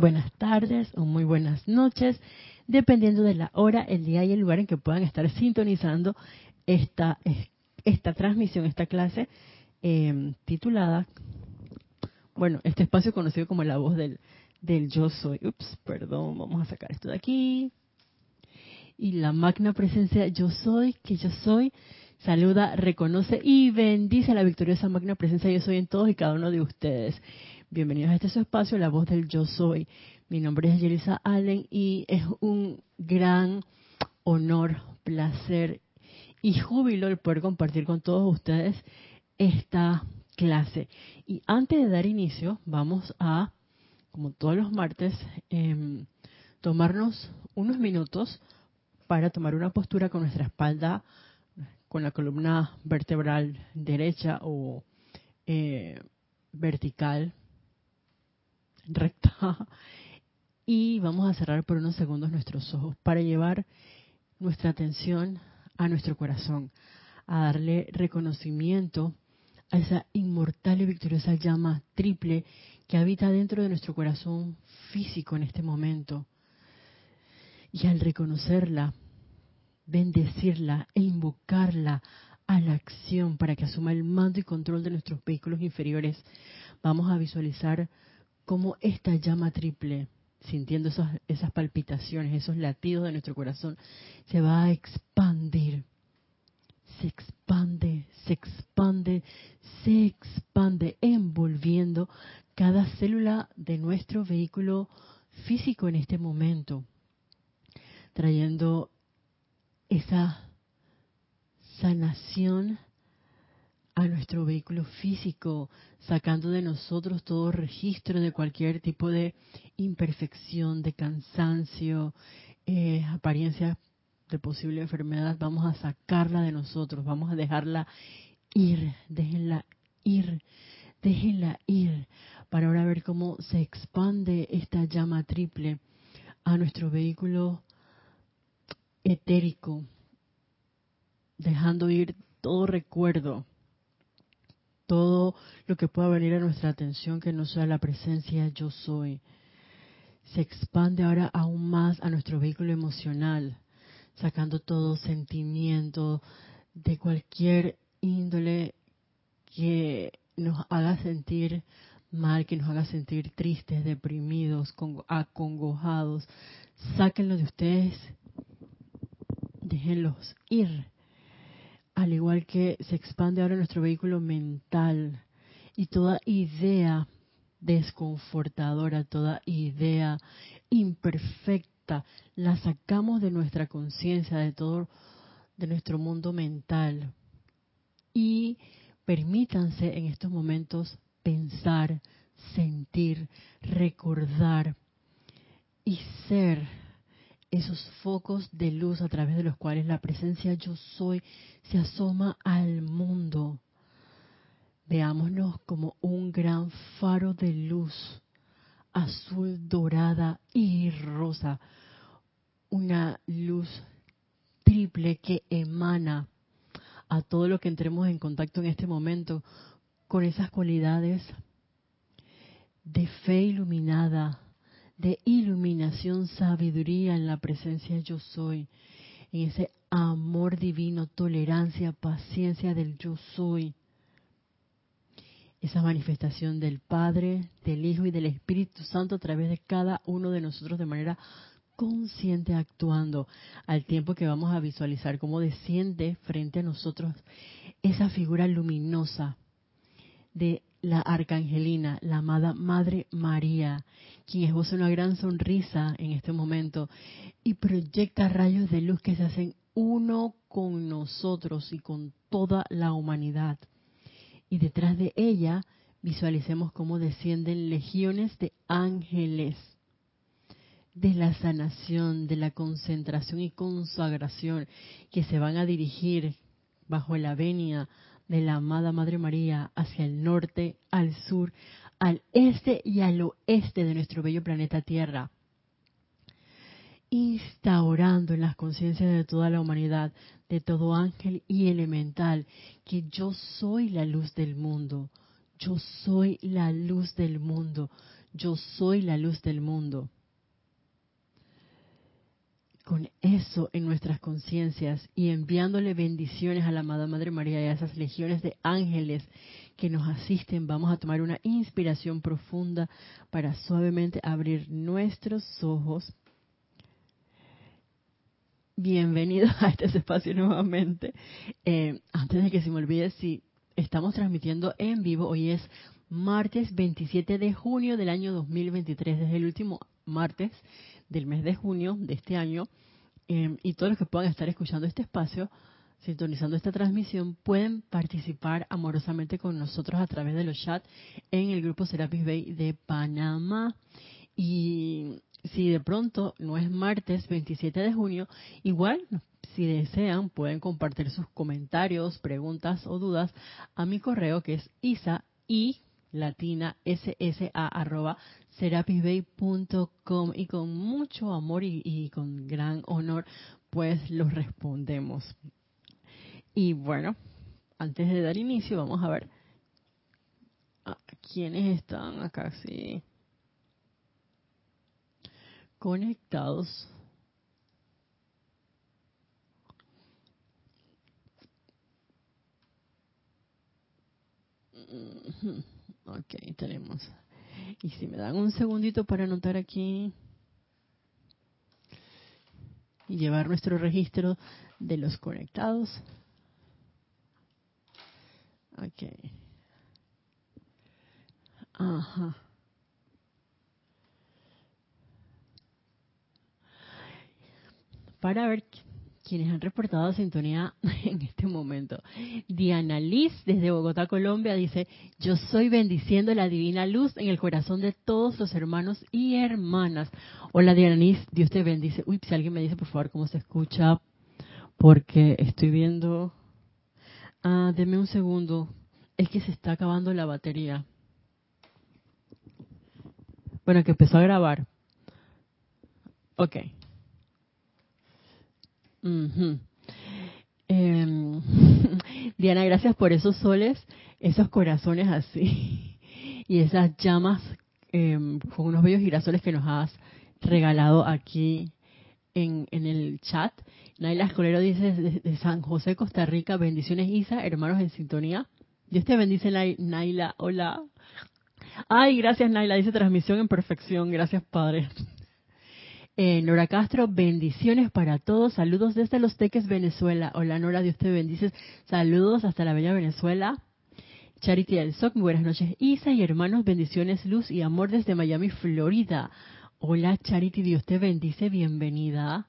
buenas tardes o muy buenas noches, dependiendo de la hora, el día y el lugar en que puedan estar sintonizando esta, esta transmisión, esta clase em, titulada, bueno, este espacio conocido como la voz del, del yo soy. Ups, perdón, vamos a sacar esto de aquí. Y la magna presencia yo soy, que yo soy, saluda, reconoce y bendice a la victoriosa magna presencia yo soy en todos y cada uno de ustedes. Bienvenidos a este espacio, la voz del yo soy. Mi nombre es Yelisa Allen y es un gran honor, placer y júbilo el poder compartir con todos ustedes esta clase. Y antes de dar inicio, vamos a, como todos los martes, em, tomarnos unos minutos para tomar una postura con nuestra espalda, con la columna vertebral derecha o eh, vertical recta y vamos a cerrar por unos segundos nuestros ojos para llevar nuestra atención a nuestro corazón, a darle reconocimiento a esa inmortal y victoriosa llama triple que habita dentro de nuestro corazón físico en este momento. Y al reconocerla, bendecirla e invocarla a la acción para que asuma el mando y control de nuestros vehículos inferiores, vamos a visualizar cómo esta llama triple, sintiendo esas, esas palpitaciones, esos latidos de nuestro corazón, se va a expandir. Se expande, se expande, se expande, envolviendo cada célula de nuestro vehículo físico en este momento, trayendo esa sanación a nuestro vehículo físico, sacando de nosotros todo registro de cualquier tipo de imperfección, de cansancio, eh, apariencia de posible enfermedad, vamos a sacarla de nosotros, vamos a dejarla ir, déjenla ir, déjenla ir, para ahora ver cómo se expande esta llama triple a nuestro vehículo etérico, dejando ir todo recuerdo, todo lo que pueda venir a nuestra atención que no sea la presencia yo soy. Se expande ahora aún más a nuestro vehículo emocional, sacando todo sentimiento de cualquier índole que nos haga sentir mal, que nos haga sentir tristes, deprimidos, acongojados. Sáquenlo de ustedes, déjenlos ir al igual que se expande ahora nuestro vehículo mental y toda idea desconfortadora, toda idea imperfecta, la sacamos de nuestra conciencia, de todo, de nuestro mundo mental. Y permítanse en estos momentos pensar, sentir, recordar y ser esos focos de luz a través de los cuales la presencia yo soy se asoma al mundo. Veámonos como un gran faro de luz, azul, dorada y rosa. Una luz triple que emana a todo lo que entremos en contacto en este momento con esas cualidades de fe iluminada, de iluminación, sabiduría en la presencia yo soy, en ese amor divino, tolerancia, paciencia del yo soy. Esa manifestación del Padre, del Hijo y del Espíritu Santo a través de cada uno de nosotros de manera consciente actuando, al tiempo que vamos a visualizar cómo desciende frente a nosotros esa figura luminosa de la arcangelina, la amada Madre María, quien esboza una gran sonrisa en este momento y proyecta rayos de luz que se hacen uno con nosotros y con toda la humanidad. Y detrás de ella visualicemos cómo descienden legiones de ángeles de la sanación, de la concentración y consagración que se van a dirigir bajo la venia de la amada Madre María hacia el norte, al sur, al este y al oeste de nuestro bello planeta Tierra, instaurando en las conciencias de toda la humanidad, de todo ángel y elemental, que yo soy la luz del mundo, yo soy la luz del mundo, yo soy la luz del mundo. Con eso en nuestras conciencias y enviándole bendiciones a la amada Madre María y a esas legiones de ángeles que nos asisten, vamos a tomar una inspiración profunda para suavemente abrir nuestros ojos. Bienvenidos a este espacio nuevamente. Eh, antes de que se me olvide, si estamos transmitiendo en vivo, hoy es martes 27 de junio del año 2023, desde el último martes del mes de junio de este año. Eh, y todos los que puedan estar escuchando este espacio, sintonizando esta transmisión, pueden participar amorosamente con nosotros a través de los chats en el grupo Serapis Bay de Panamá. Y si de pronto no es martes 27 de junio, igual si desean pueden compartir sus comentarios, preguntas o dudas a mi correo que es isa y latina ssa arroba serapisbay.com y con mucho amor y, con gran honor pues los respondemos. Y bueno, antes de dar inicio vamos a ver a quiénes están acá sí conectados. Ok, tenemos. Y si me dan un segundito para anotar aquí y llevar nuestro registro de los conectados. Ok. Ajá. Para ver quienes han reportado sintonía en este momento. Diana Liz, desde Bogotá, Colombia, dice, yo soy bendiciendo la divina luz en el corazón de todos los hermanos y hermanas. Hola Diana Liz, Dios te bendice. Uy, si alguien me dice por favor cómo se escucha, porque estoy viendo... Ah, deme un segundo. Es que se está acabando la batería. Bueno, que empezó a grabar. Ok. Em, Diana, gracias por esos soles, esos corazones así y esas llamas em, con unos bellos girasoles que nos has regalado aquí en, el chat. Naila Escolero dice de, San José, Costa Rica, bendiciones Isa, hermanos en sintonía. Dios te bendice Naila, hola. Ay, gracias Naila, dice transmisión en perfección, gracias Padre. Eh, Nora Castro, bendiciones para todos. Saludos desde Los Teques, Venezuela. Hola Nora, Dios te bendice. Saludos hasta la bella Venezuela. Charity del SOC, buenas noches. Isa y hermanos, bendiciones, luz y amor desde Miami, Florida. Hola Charity, Dios te bendice, bienvenida.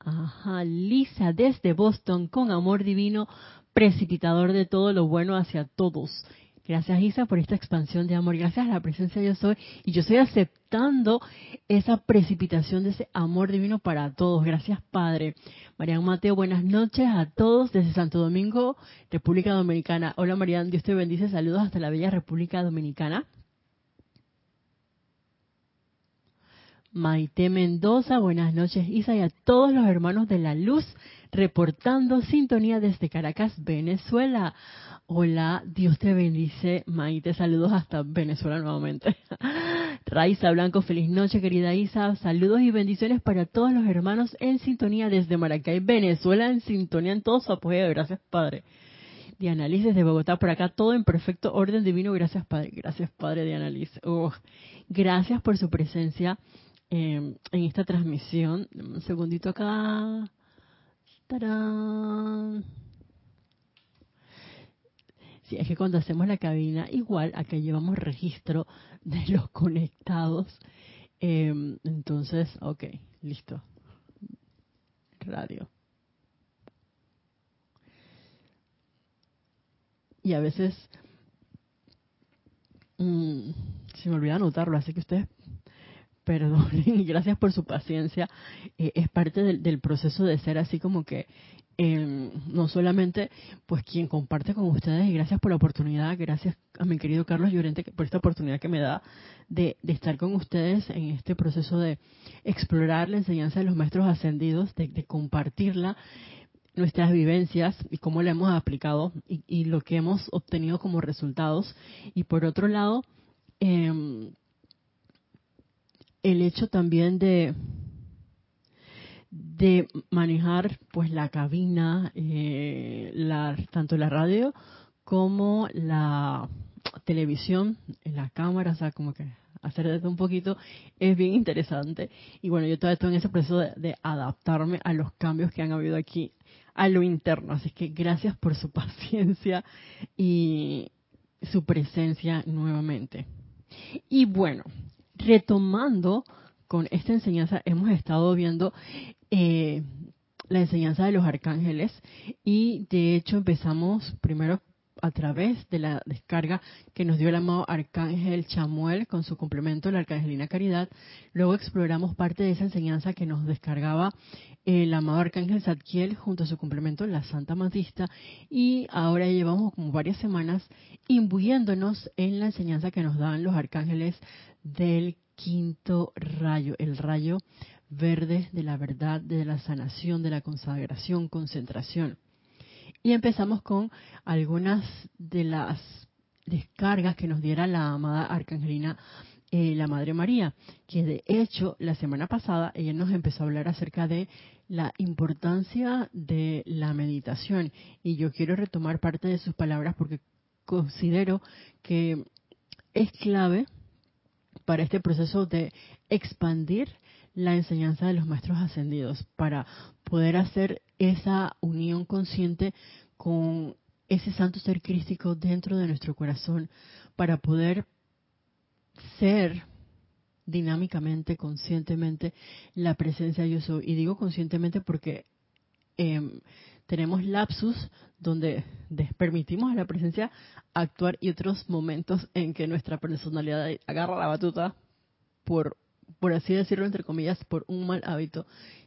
Ajá, Lisa desde Boston, con amor divino, precipitador de todo lo bueno hacia todos. Gracias Isa por esta expansión de amor. Gracias a la presencia de yo soy. Y yo estoy aceptando esa precipitación de ese amor divino para todos. Gracias Padre. Marian Mateo, buenas noches a todos desde Santo Domingo, República Dominicana. Hola Marian, Dios te bendice. Saludos hasta la bella República Dominicana. Maite Mendoza, buenas noches Isa y a todos los hermanos de la luz reportando sintonía desde Caracas, Venezuela. Hola, Dios te bendice, Maite, saludos hasta Venezuela nuevamente. Raiza Blanco, feliz noche, querida Isa. Saludos y bendiciones para todos los hermanos en sintonía desde Maracay, Venezuela, en sintonía en todo su apoyo. Gracias, Padre. Diana Liz desde Bogotá, por acá todo en perfecto orden divino. Gracias, Padre. Gracias, Padre Diana Liz. gracias por su presencia em, en esta transmisión. Un segundito acá. ¡Tarán! es que cuando hacemos la cabina, igual acá llevamos registro de los conectados. Em, entonces, ok, listo. Radio. Y a veces mm, se me olvida anotarlo, así que ustedes perdonen y gracias por su paciencia. Eh, es parte del, del, proceso de ser así como que eh, no solamente pues quien comparte con ustedes y gracias por la oportunidad, gracias a mi querido Carlos Llorente por esta oportunidad que me da de, estar con ustedes en este proceso de explorar la enseñanza de los maestros ascendidos, de, compartirla, nuestras vivencias y cómo la hemos aplicado y, lo que hemos obtenido como resultados. Y por otro lado, eh, el hecho también de de manejar pues la cabina, eh, la, tanto la radio como la televisión, en la cámara, o sea, como que hacer de un poquito es bien interesante. Y bueno, yo todavía estoy en ese proceso de, adaptarme a los cambios que han habido aquí a lo interno. Así que gracias por su paciencia y su presencia nuevamente. Y bueno, retomando con esta enseñanza, hemos estado viendo eh, la enseñanza de los arcángeles y de hecho empezamos primero a través de la descarga que nos dio el amado Arcángel Chamuel con su complemento, la Arcangelina Caridad. Luego exploramos parte de esa enseñanza que nos descargaba el amado Arcángel Zadkiel junto a su complemento, la Santa Matista. Y ahora llevamos como varias semanas imbuyéndonos en la enseñanza que nos dan los arcángeles del quinto rayo, el rayo verde de la verdad, de la sanación, de la consagración, concentración. Y empezamos con algunas de las descargas que nos diera la amada Arcangelina, eh, la Madre María, que de hecho la semana pasada ella nos empezó a hablar acerca de la importancia de la meditación. Y yo quiero retomar parte de sus palabras porque considero que es clave para este proceso de expandir la enseñanza de los maestros ascendidos, para poder hacer esa unión consciente con ese santo ser crístico dentro de nuestro corazón, para poder ser dinámicamente, conscientemente, la presencia yo soy. Y digo conscientemente porque em, tenemos lapsus donde permitimos a la presencia actuar y otros momentos en que nuestra personalidad agarra la batuta por por así decirlo entre comillas por un mal hábito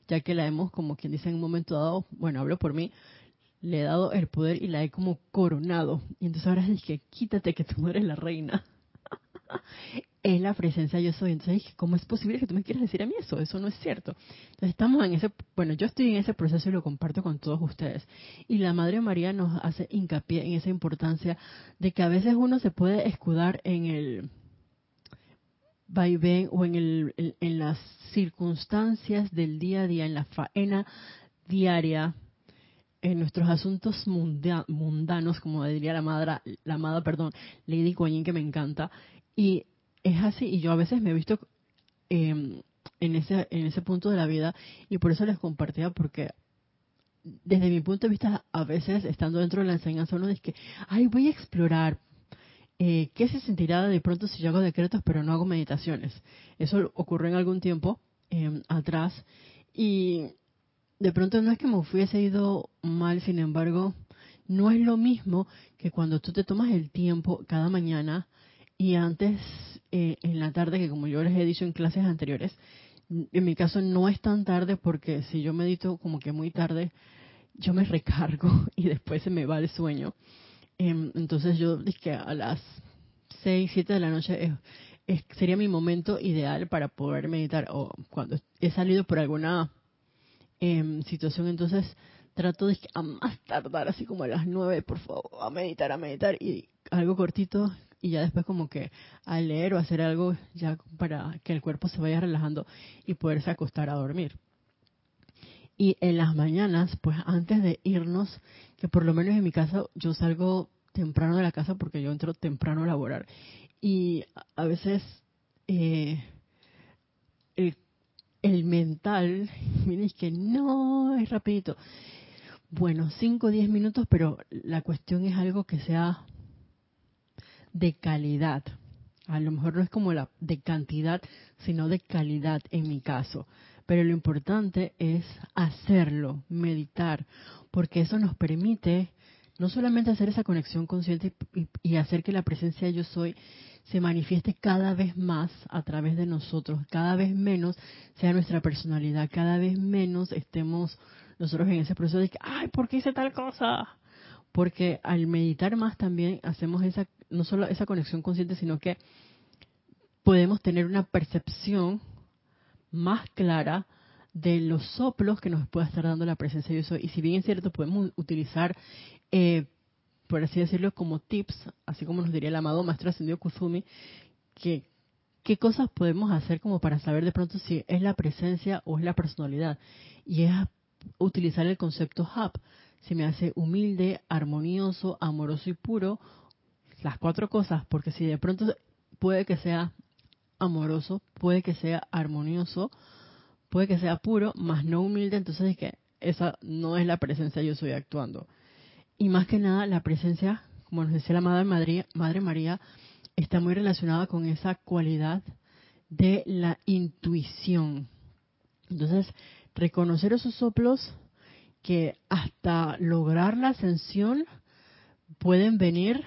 ya que la hemos como quien dice en un momento dado bueno hablo por mí le he dado el poder y la he como coronado y entonces ahora dije quítate que tú eres la reina es la presencia yo soy. Entonces ¿cómo es posible que tú me quieras decir a mí eso? Eso no es cierto. Entonces estamos en ese, bueno, yo estoy en ese proceso y lo comparto con todos ustedes. Y la Madre María nos hace hincapié en esa importancia de que a veces uno se puede escudar en el vaivén o en, el, en, las circunstancias del día a día, en la faena diaria, en nuestros asuntos mundanos, como diría la madre, la amada, perdón, Lady Guanyin, que me encanta, y es así y yo a veces me he visto em, en ese en ese punto de la vida y por eso les compartía porque desde mi punto de vista a veces estando dentro de la enseñanza uno dice que ay voy a explorar eh, qué se sentirá de pronto si yo hago decretos pero no hago meditaciones eso ocurrió en algún tiempo em, atrás y de pronto no es que me hubiese ido mal sin embargo no es lo mismo que cuando tú te tomas el tiempo cada mañana y antes eh, en la tarde, que como yo les he dicho en clases anteriores, en mi caso no es tan tarde porque si yo medito como que muy tarde, yo me recargo y después se me va el sueño. Em, entonces yo dije que a las 6, 7 de la noche sería mi momento ideal para poder meditar o cuando he salido por alguna em, situación, entonces trato de a más tardar, así como a las 9, por favor, a meditar, a meditar y algo cortito y ya después como que a leer o hacer algo ya para que el cuerpo se vaya relajando y poderse acostar a dormir. Y en las mañanas, pues antes de irnos, que por lo menos en mi casa yo salgo temprano de la casa porque yo entro temprano a laborar. Y a veces eh, el, el, mental, miren, es que no, es rapidito. Bueno, 5 o 10 minutos, pero la cuestión es algo que sea de calidad. A lo mejor no es como la de cantidad, sino de calidad en mi caso. Pero lo importante es hacerlo, meditar, porque eso nos permite no solamente hacer esa conexión consciente y, hacer que la presencia de yo soy se manifieste cada vez más a través de nosotros, cada vez menos sea nuestra personalidad, cada vez menos estemos nosotros en ese proceso de que, ay, ¿por qué hice tal cosa? Porque al meditar más también hacemos esa no solo esa conexión consciente, sino que podemos tener una percepción más clara de los soplos que nos pueda estar dando la presencia de Dios. Y si bien es cierto, podemos utilizar, eh, por así decirlo, como tips, así como nos diría el amado Maestro Ascendido Kuzumi, que ¿qué cosas podemos hacer como para saber de pronto si es la presencia o es la personalidad? Y es utilizar el concepto hub. Si me hace humilde, armonioso, amoroso y puro, las cuatro cosas, porque si de pronto puede que sea amoroso, puede que sea armonioso, puede que sea puro, más no humilde, entonces es que esa no es la presencia yo soy actuando. Y más que nada, la presencia, como nos decía la Madre María, Madre María está muy relacionada con esa cualidad de la intuición. Entonces, reconocer esos soplos que hasta lograr la ascensión pueden venir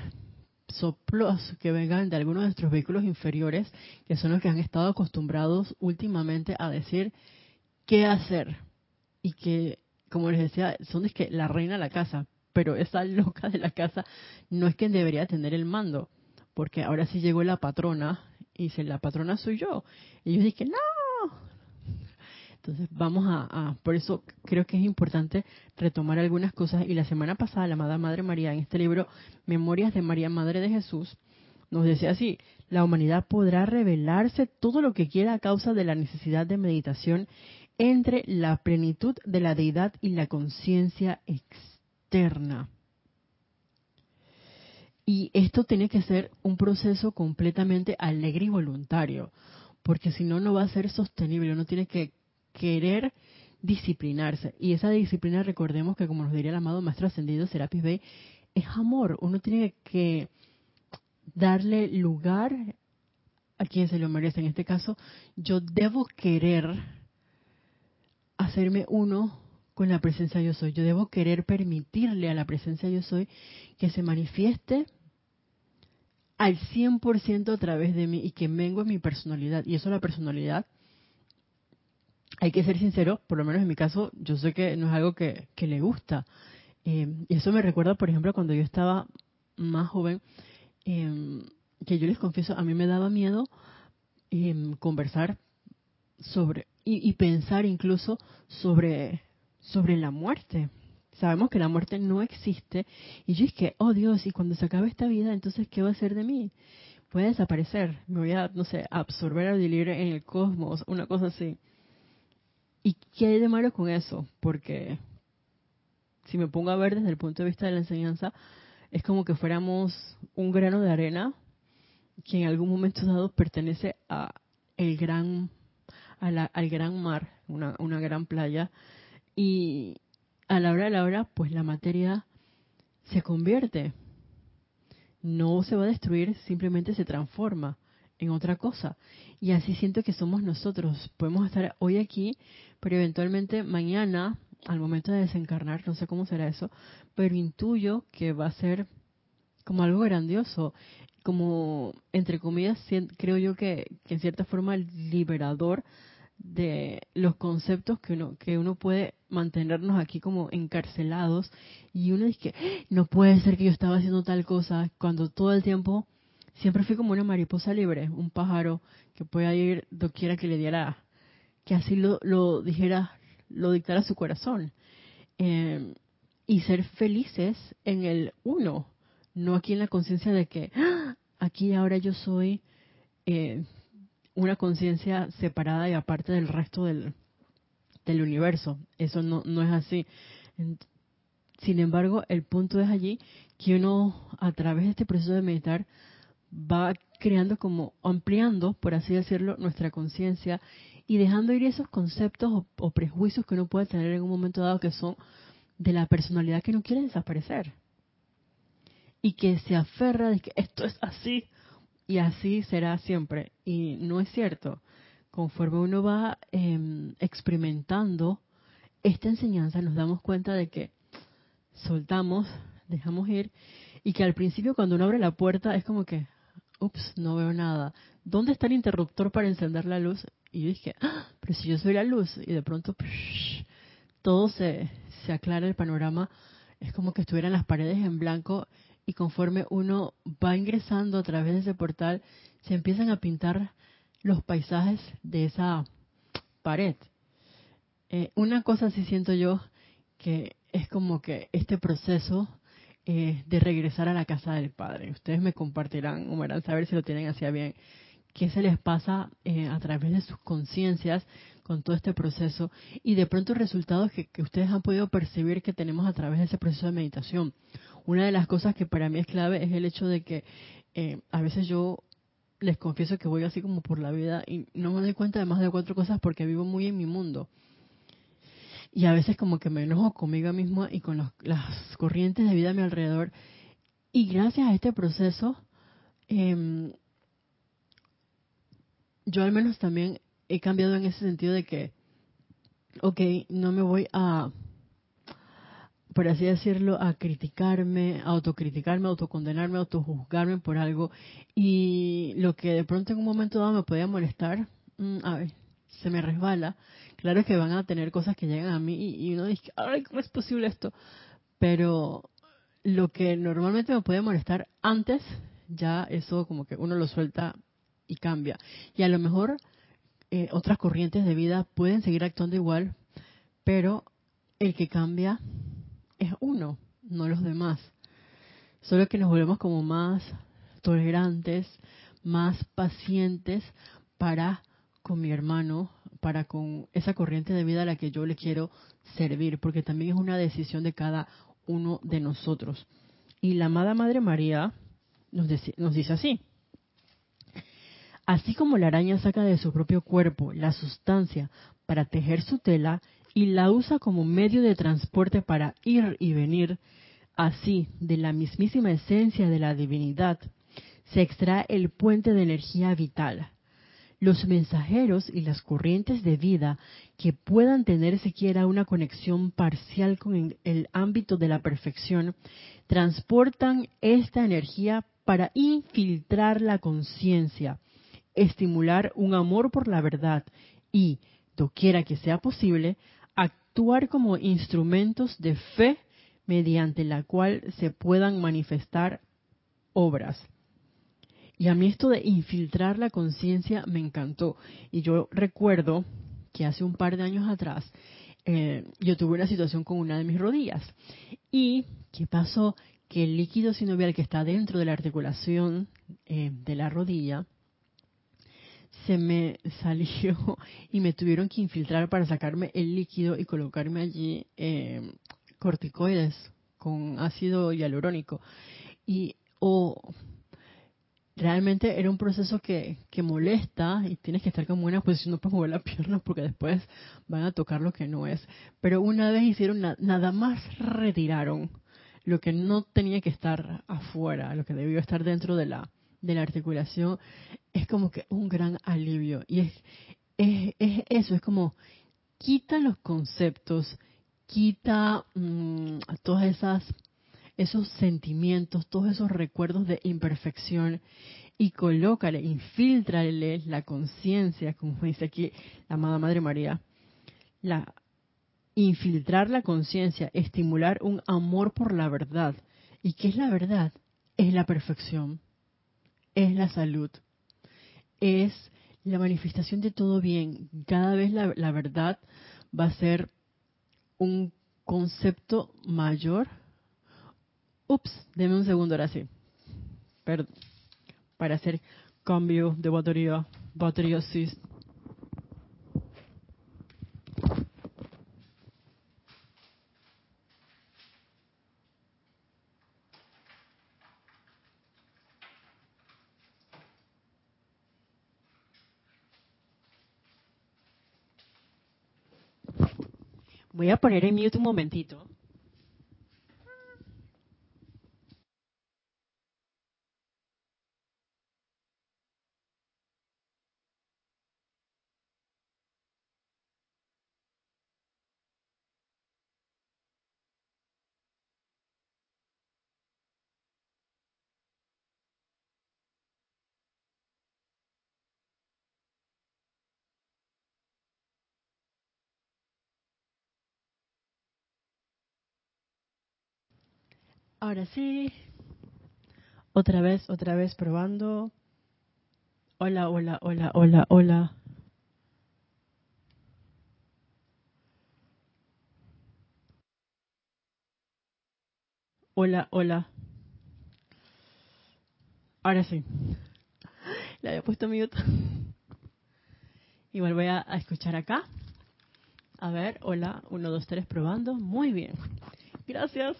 soplos que vengan de algunos de nuestros vehículos inferiores, que son los que han estado acostumbrados últimamente a decir qué hacer. Y que, como les decía, son es que la reina de la casa, pero esa loca de la casa no es quien debería tener el mando, porque ahora sí llegó la patrona y dice, la patrona soy yo. Y yo dije, no, entonces vamos a, por eso creo que es importante retomar algunas cosas. Y la semana pasada la amada Madre María en este libro, Memorias de María Madre de Jesús, nos decía así, la humanidad podrá revelarse todo lo que quiera a causa de la necesidad de meditación entre la plenitud de la deidad y la conciencia externa. Y esto tiene que ser un proceso completamente alegre y voluntario, porque si no, no va a ser sostenible. Uno tiene que querer disciplinarse. Y esa disciplina, recordemos que como nos diría el amado Maestro Ascendido Serapis Bey, es amor. Uno tiene que darle lugar a quien se lo merece. En este caso, yo debo querer hacerme uno con la presencia yo soy. Yo debo querer permitirle a la presencia yo soy que se manifieste al 100% a través de mí y que mengue mi personalidad. Y eso la personalidad hay que ser sincero, por lo menos en mi caso, yo sé que no es algo que, le gusta. Eh, y eso me recuerda, por ejemplo, cuando yo estaba más joven, em, que yo les confieso, a mí me daba miedo em, conversar sobre y, pensar incluso sobre, sobre la muerte. Sabemos que la muerte no existe. Y yo es que, oh Dios, y cuando se acabe esta vida, entonces, ¿qué va a ser de mí? Voy a desaparecer, me voy a, no sé, absorber al libre en el cosmos, una cosa así. ¿Y qué hay de malo con eso? Porque si me pongo a ver desde el punto de vista de la enseñanza, es como que fuéramos un grano de arena que en algún momento dado pertenece a el gran al gran mar, una, una gran playa, y a la hora de la hora, pues la materia se convierte. No se va a destruir, simplemente se transforma en otra cosa. Y así siento que somos nosotros. Podemos estar hoy aquí, pero eventualmente mañana, al momento de desencarnar, no sé cómo será eso, pero intuyo que va a ser como algo grandioso, como, entre comillas, creo yo que, en cierta forma liberador de los conceptos que uno, que uno puede mantenernos aquí como encarcelados y uno dice que ¡Ah! no puede ser que yo estaba haciendo tal cosa cuando todo el tiempo siempre fui como una mariposa libre, un pájaro que pueda ir doquiera que le diera, que así lo, lo dijera, lo dictara su corazón. Em, y ser felices en el uno, no aquí en la conciencia de que ¡Ah! aquí ahora yo soy eh, una conciencia separada y aparte del resto del, del universo. Eso no, no es así. Sin embargo, el punto es allí que uno, a través de este proceso de meditar, va creando como ampliando, por así decirlo, nuestra conciencia y dejando ir esos conceptos o, prejuicios que uno puede tener en un momento dado que son de la personalidad que no quiere desaparecer. Y que se aferra de que esto es así y así será siempre. Y no es cierto. Conforme uno va em, experimentando esta enseñanza nos damos cuenta de que soltamos dejamos ir y que al principio cuando uno abre la puerta es como que ups, no veo nada. ¿Dónde está el interruptor para encender la luz? Y dije, ah, pero si yo soy la luz. Y de pronto todo se, se aclara el panorama. Es como que estuvieran las paredes en blanco y conforme uno va ingresando a través de ese portal, se empiezan a pintar los paisajes de esa pared. Eh, una cosa sí siento yo que es como que este proceso eh, de regresar a la casa del Padre. Ustedes me compartirán o me harán saber si lo tienen hacia bien. qué se les pasa eh, a través de sus conciencias con todo este proceso y de pronto resultados que, ustedes han podido percibir que tenemos a través de ese proceso de meditación. Una de las cosas que para mí es clave es el hecho de que eh, a veces yo les confieso que voy así como por la vida y no me doy cuenta de más de cuatro cosas porque vivo muy en mi mundo. Y a veces como que me enojo conmigo misma y con las corrientes de vida a mi alrededor. Y gracias a este proceso, eh, yo al menos también he cambiado en ese sentido de que, ok, no me voy a, por así decirlo, a criticarme, a autocriticarme, a autocondenarme, a autojuzgarme por algo. Y lo que de pronto en un momento dado me podía molestar, mm, a ver, se me resbala. Claro que van a tener cosas que llegan a mí y, uno dice, ay, ¿cómo es posible esto? Pero lo que normalmente me puede molestar antes, ya eso como que uno lo suelta y cambia. Y a lo mejor eh, otras corrientes de vida pueden seguir actuando igual, pero el que cambia es uno, no los demás. Solo que nos volvemos como más tolerantes, más pacientes para con mi hermano, para con esa corriente de vida a la que yo le quiero servir, porque también es una decisión de cada uno de nosotros. Y la amada Madre María nos, nos dice así, Así como la araña saca de su propio cuerpo la sustancia para tejer su tela y la usa como medio de transporte para ir y venir, así de la mismísima esencia de la divinidad se extrae el puente de energía vital. Los mensajeros y las corrientes de vida que puedan tener siquiera una conexión parcial con el ámbito de la perfección transportan esta energía para infiltrar la conciencia estimular un amor por la verdad y, doquiera que sea posible, actuar como instrumentos de fe mediante la cual se puedan manifestar obras. Y a mí esto de infiltrar la conciencia me encantó. Y yo recuerdo que hace un par de años atrás eh, yo tuve una situación con una de mis rodillas. ¿Y qué pasó? Que el líquido sinovial que está dentro de la articulación eh, de la rodilla se me salió y me tuvieron que infiltrar para sacarme el líquido y colocarme allí eh, corticoides con ácido hialurónico. Y o realmente era un proceso que, que molesta y tienes que estar como en una posición, no mover la pierna porque después van a tocar lo que no es. Pero una vez hicieron, nada más retiraron lo que no tenía que estar afuera, lo que debió estar dentro de la, de la articulación, es como que un gran alivio. Y es, es, eso, es como quita los conceptos, quita mm, todas esas esos sentimientos, todos esos recuerdos de imperfección y colócale, infiltrale la conciencia, como dice aquí la amada Madre María, la infiltrar la conciencia, estimular un amor por la verdad. ¿Y qué es la verdad? Es la perfección es la salud, es la manifestación de todo bien. Cada vez la, verdad va a ser un concepto mayor. Ups, deme un segundo ahora sí. Perdón. Para hacer cambio de batería. Batería. Voy a poner en mute un momentito. Ahora sí. Otra vez, otra vez probando. Hola, hola, hola, hola, hola. Hola, hola. Ahora sí. Le había puesto mute. Igual voy a, escuchar acá. A ver, hola, uno, dos, tres, probando. Muy bien. Gracias.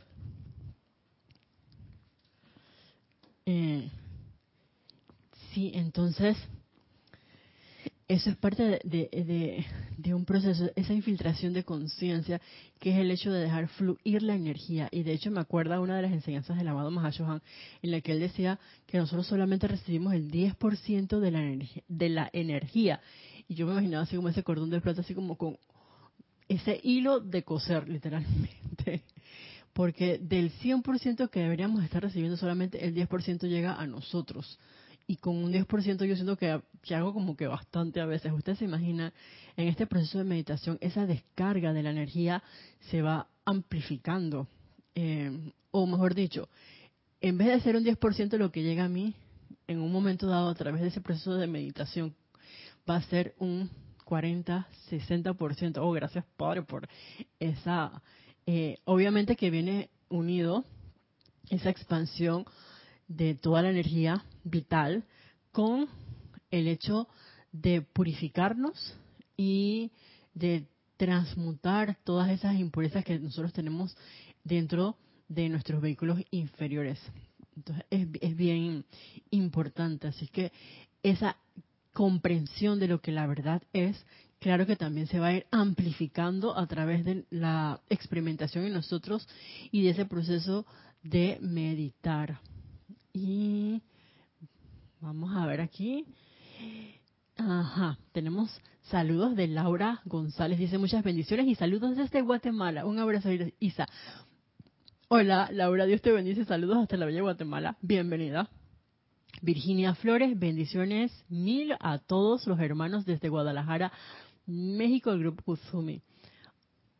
Eh, sí, entonces eso es parte de, un proceso, esa infiltración de conciencia, que es el hecho de dejar fluir la energía. Y de hecho me acuerda una de las enseñanzas del amado Mahashohan, en la que él decía que nosotros solamente recibimos el 10% de la, de la energía. Y yo me imaginaba así como ese cordón de plata, así como con ese hilo de coser, literalmente. Porque del 100% que deberíamos estar recibiendo, solamente el 10% llega a nosotros y con un 10% yo siento que, hago como que bastante a veces. Usted se imagina, en este proceso de meditación, esa descarga de la energía se va amplificando. Eh, o mejor dicho, en vez de ser un 10% lo que llega a mí, en un momento dado a través de ese proceso de meditación, va a ser un 40, 60%. Oh, gracias Padre por esa... Eh, obviamente que viene unido esa expansión de toda la energía vital con el hecho de purificarnos y de transmutar todas esas impurezas que nosotros tenemos dentro de nuestros vehículos inferiores. Entonces es, es bien importante. Así que esa comprensión de lo que la verdad es, claro que también se va a ir amplificando a través de la experimentación en nosotros y de ese proceso de meditar. Y vamos a ver aquí. Ajá, tenemos saludos de Laura González. Dice muchas bendiciones y saludos desde Guatemala. Un abrazo, Isa. Hola, Laura, Dios te bendice. Saludos hasta la bella Guatemala. Bienvenida. Virginia Flores, bendiciones mil a todos los hermanos desde Guadalajara, México, el grupo Uzumi.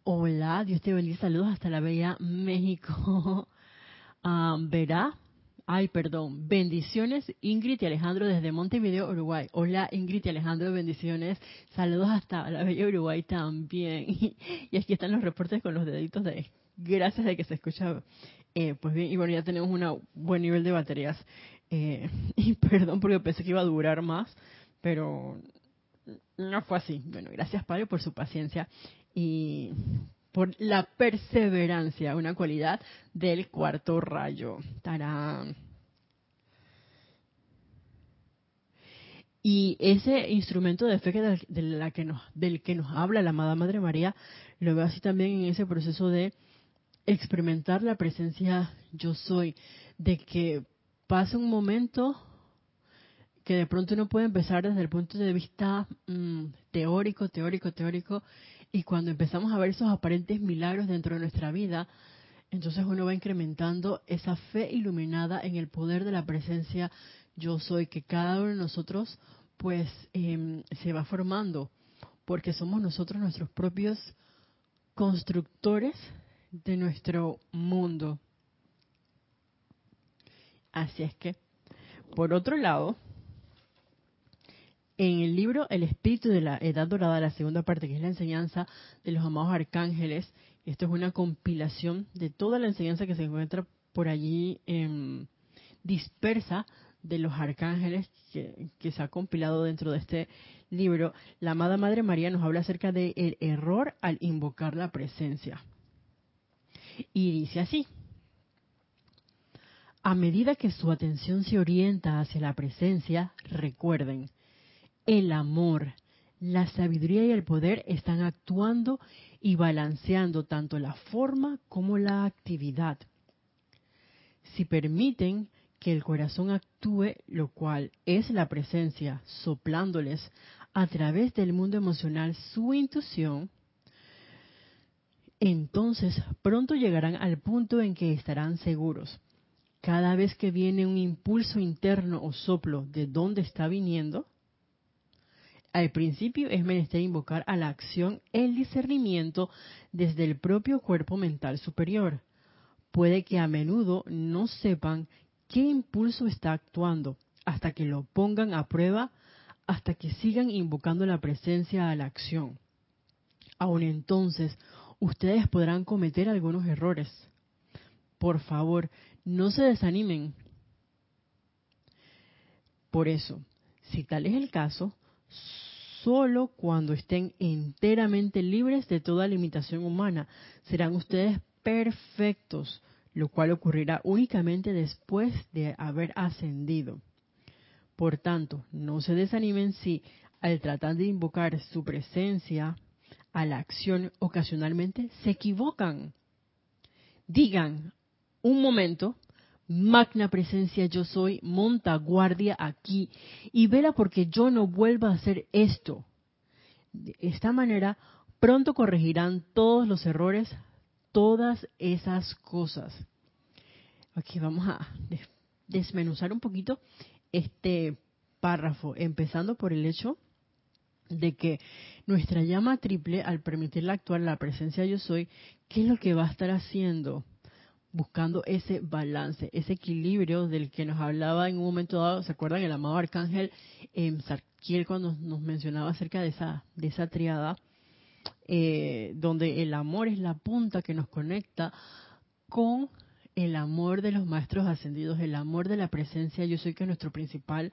Hola, Dios te bendice. Saludos hasta la bella México. Ah, verá, Ay, perdón. Bendiciones, Ingrid y Alejandro desde Montevideo, Uruguay. Hola, Ingrid y Alejandro, bendiciones. Saludos hasta la bella Uruguay también. Y aquí están los reportes con los deditos de gracias de que se escucha. Eh, pues bien, y bueno, ya tenemos un buen nivel de baterías. Eh, y perdón porque pensé que iba a durar más, pero no fue así. Bueno, gracias Padre por su paciencia y por la perseverancia, una cualidad del cuarto rayo. ¡Tarán! Y ese instrumento de fe de la que nos, del que nos habla la amada Madre María, lo veo así también en ese proceso de experimentar la presencia yo soy, de que pasa un momento que de pronto uno puede empezar desde el punto de vista mm, teórico, teórico, teórico, y cuando empezamos a ver esos aparentes milagros dentro de nuestra vida, entonces uno va incrementando esa fe iluminada en el poder de la presencia yo soy, que cada uno de nosotros pues em, se va formando, porque somos nosotros nuestros propios constructores de nuestro mundo. Así es que, por otro lado, en el libro El Espíritu de la Edad Dorada, la segunda parte, que es la enseñanza de los amados arcángeles, esto es una compilación de toda la enseñanza que se encuentra por allí em, dispersa de los arcángeles que, se ha compilado dentro de este libro. La amada Madre María nos habla acerca del error al invocar la presencia. Y dice así, a medida que su atención se orienta hacia la presencia, recuerden, el amor, la sabiduría y el poder están actuando y balanceando tanto la forma como la actividad. Si permiten que el corazón actúe, lo cual es la presencia, soplándoles a través del mundo emocional su intuición, entonces pronto llegarán al punto en que estarán seguros. Cada vez que viene un impulso interno o soplo de dónde está viniendo, al principio es menester invocar a la acción el discernimiento desde el propio cuerpo mental superior. Puede que a menudo no sepan qué impulso está actuando hasta que lo pongan a prueba, hasta que sigan invocando la presencia a la acción. Aun entonces, ustedes podrán cometer algunos errores. Por favor, no se desanimen. Por eso, Si tal es el caso, solo cuando estén enteramente libres de toda limitación humana serán ustedes perfectos, lo cual ocurrirá únicamente después de haber ascendido. Por tanto, no se desanimen si, al tratar de invocar su presencia a la acción, ocasionalmente se equivocan. Digan, un momento, magna presencia yo soy, monta guardia aquí y vela porque yo no vuelva a hacer esto. De esta manera, pronto corregirán todos los errores, todas esas cosas. Aquí vamos a desmenuzar un poquito este párrafo, empezando por el hecho de que nuestra llama triple, al permitirla actuar la presencia yo soy, ¿qué es lo que va a estar haciendo? Buscando ese balance, ese equilibrio del que nos hablaba en un momento dado, ¿se acuerdan? El amado arcángel en Sarkiel cuando nos mencionaba acerca de esa, de esa triada, eh, donde el amor es la punta que nos conecta con el amor de los maestros ascendidos, el amor de la presencia, yo soy que es nuestro principal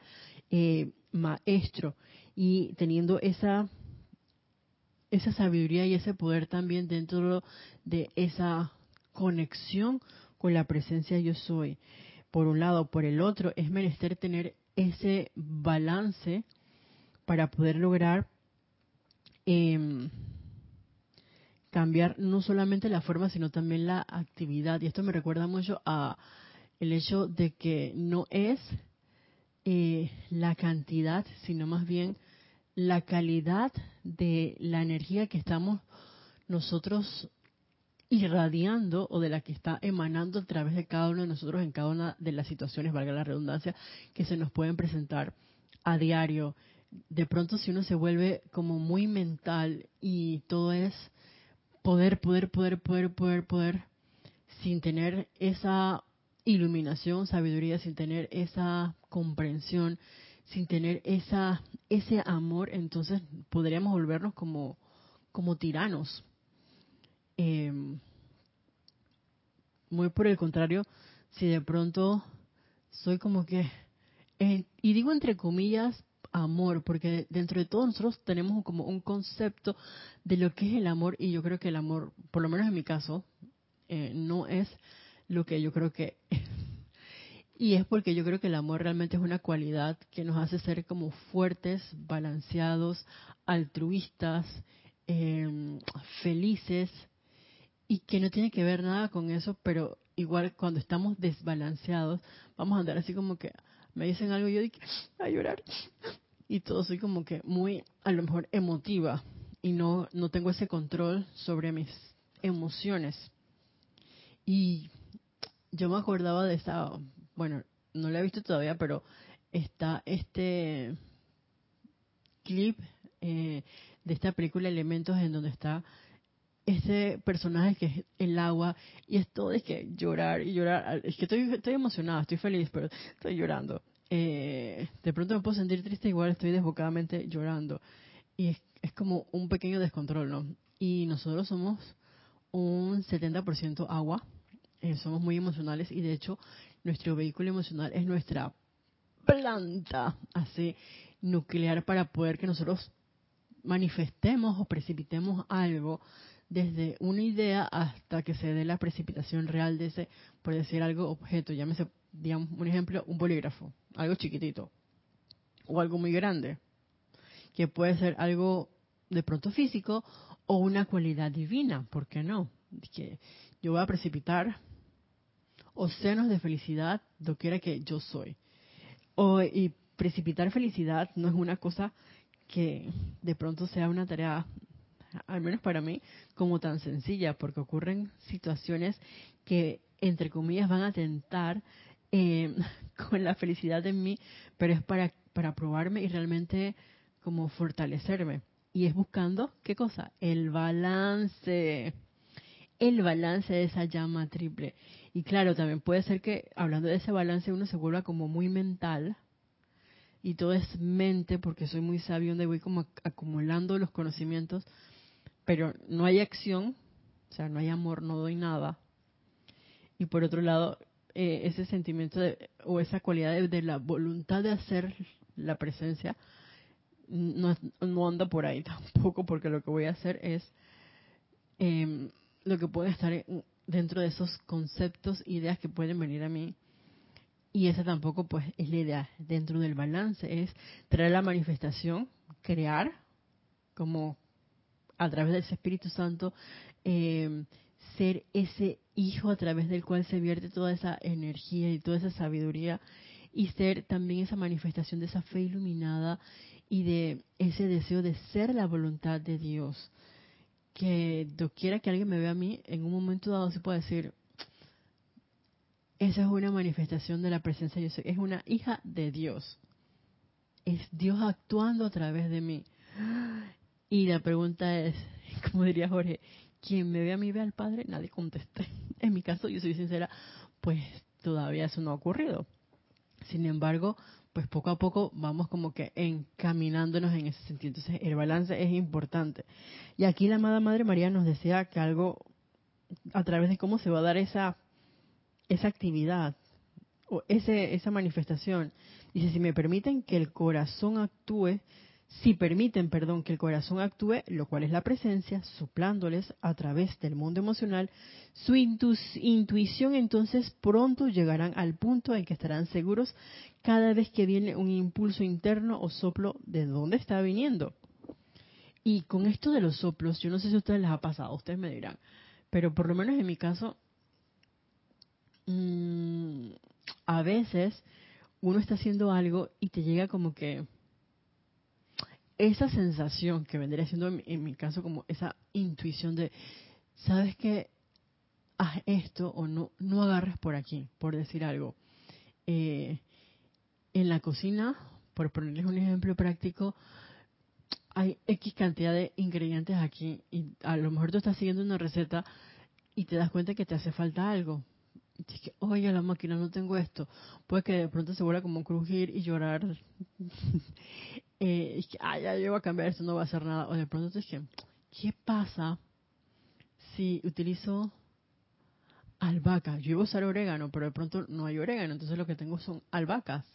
eh, maestro. Y teniendo esa, esa sabiduría y ese poder también dentro de esa conexión con la presencia yo soy. Por un lado, por el otro, es menester tener ese balance para poder lograr eh, cambiar no solamente la forma, sino también la actividad. Y esto me recuerda mucho a el hecho de que no es eh, la cantidad, sino más bien la calidad de la energía que estamos nosotros irradiando o de la que está emanando a través de cada uno de nosotros en cada una de las situaciones, valga la redundancia, que se nos pueden presentar a diario. De pronto si uno se vuelve como muy mental y todo es poder, poder, poder, poder, poder, poder, sin tener esa iluminación, sabiduría, sin tener esa comprensión, sin tener esa ese amor, entonces podríamos volvernos como como tiranos. Em, muy por el contrario, si de pronto soy como que, eh, y digo entre comillas, amor, porque dentro de todos nosotros tenemos como un concepto de lo que es el amor y yo creo que el amor, por lo menos en mi caso, eh, no es lo que yo creo que y es porque yo creo que el amor realmente es una cualidad que nos hace ser como fuertes, balanceados, altruistas, em, felices y que no tiene que ver nada con eso, pero igual cuando estamos desbalanceados vamos a andar así como que me dicen algo y yo digo a llorar y todo soy como que muy a lo mejor emotiva y no no tengo ese control sobre mis emociones. Y yo me acordaba de esa bueno no la he visto todavía pero está este clip eh, de esta película Elementos en donde está ese personaje que es el agua y es todo es que llorar y llorar es que estoy estoy emocionada estoy feliz pero estoy llorando eh, de pronto me puedo sentir triste, igual estoy desbocadamente llorando. Y es, es como un pequeño descontrol, ¿no? Y nosotros somos un 70% agua, eh, somos muy emocionales y de hecho nuestro vehículo emocional es nuestra planta así nuclear para poder que nosotros manifestemos o precipitemos algo desde una idea hasta que se dé la precipitación real de ese, por decir algo, objeto. Llámese, digamos, un ejemplo, un bolígrafo algo chiquitito o algo muy grande, que puede ser algo de pronto físico o una cualidad divina, ¿por qué no? Que yo voy a precipitar océanos de felicidad doquiera que yo soy. O, y precipitar felicidad no es una cosa que de pronto sea una tarea, al menos para mí, como tan sencilla, porque ocurren situaciones que, entre comillas, van a tentar eh, con la felicidad en mí, pero es para, para probarme y realmente como fortalecerme. Y es buscando, ¿qué cosa? El balance. El balance de esa llama triple. Y claro, también puede ser que hablando de ese balance uno se vuelva como muy mental y todo es mente porque soy muy sabio donde voy como acumulando los conocimientos, pero no hay acción, o sea, no hay amor, no doy nada. Y por otro lado, eh, ese sentimiento de, o esa cualidad de, la voluntad de hacer la presencia, no, anda por ahí tampoco, porque lo que voy a hacer es em, lo que puede estar dentro de esos conceptos, ideas que pueden venir a mí. Y esa tampoco pues es la idea dentro del balance, es traer la manifestación, crear, como a través del Espíritu Santo, em, ser ese hijo a través del cual se vierte toda esa energía y toda esa sabiduría y ser también esa manifestación de esa fe iluminada y de ese deseo de ser la voluntad de Dios. Que quiera que alguien me vea a mí, en un momento dado se puede decir, esa es una manifestación de la presencia de Dios, es una hija de Dios. Es Dios actuando a través de mí. Y la pregunta es, como diría Jorge, quien me ve a mí ve al Padre, nadie conteste. En mi caso, yo soy sincera, pues todavía eso no ha ocurrido. Sin embargo, pues poco a poco vamos como que encaminándonos en ese sentido. Entonces, el balance es importante. Y aquí la amada Madre María nos decía que algo, a través de cómo se va a dar esa, esa actividad, o ese, esa manifestación, dice, si me permiten que el corazón actúe, si permiten, perdón, que el corazón actúe, lo cual es la presencia, soplándoles a través del mundo emocional, su intuición entonces pronto llegarán al punto en que estarán seguros cada vez que viene un impulso interno o soplo de dónde está viniendo. Y con esto de los soplos, yo no sé si a ustedes les ha pasado, ustedes me dirán, pero por lo menos en mi caso, mmm, a veces uno está haciendo algo y te llega como que esa sensación que vendría siendo en, mi caso como esa intuición de, ¿sabes qué? Haz esto o no, no agarres por aquí, por decir algo. Eh, en la cocina, por ponerles un ejemplo práctico, hay X cantidad de ingredientes aquí y a lo mejor tú estás siguiendo una receta y te das cuenta que te hace falta algo. Y que, oye, la máquina no tengo esto. Puede que de pronto se vuelva como crujir y llorar eh, ah, ya yo voy a cambiar esto, no va a hacer nada. O de pronto te dije, ¿qué pasa si utilizo albahaca? Yo iba a usar orégano, pero de pronto no hay orégano, entonces lo que tengo son albahacas.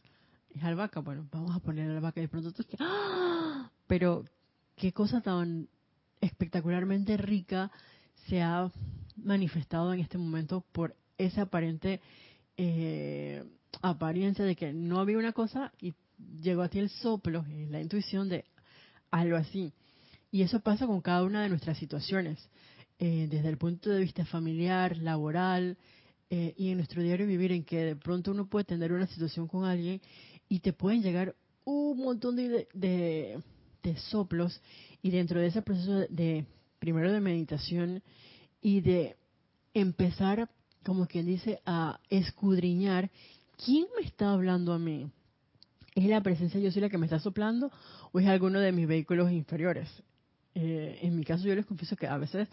Es albahaca, bueno, vamos a poner albahaca. Y de pronto te dije, ¡ah! Pero qué cosa tan espectacularmente rica se ha manifestado en este momento por esa aparente eh, apariencia de que no había una cosa y llegó a ti el soplo, eh, la intuición de algo así. Y eso pasa con cada una de nuestras situaciones, eh, desde el punto de vista familiar, laboral eh, y en nuestro diario vivir, en que de pronto uno puede tener una situación con alguien y te pueden llegar un montón de, de, soplos y dentro de ese proceso de, primero de meditación y de empezar, como quien dice, a escudriñar quién me está hablando a mí ¿Es la presencia yo soy la que me está soplando o es alguno de mis vehículos inferiores? Eh, en mi caso yo les confieso que a veces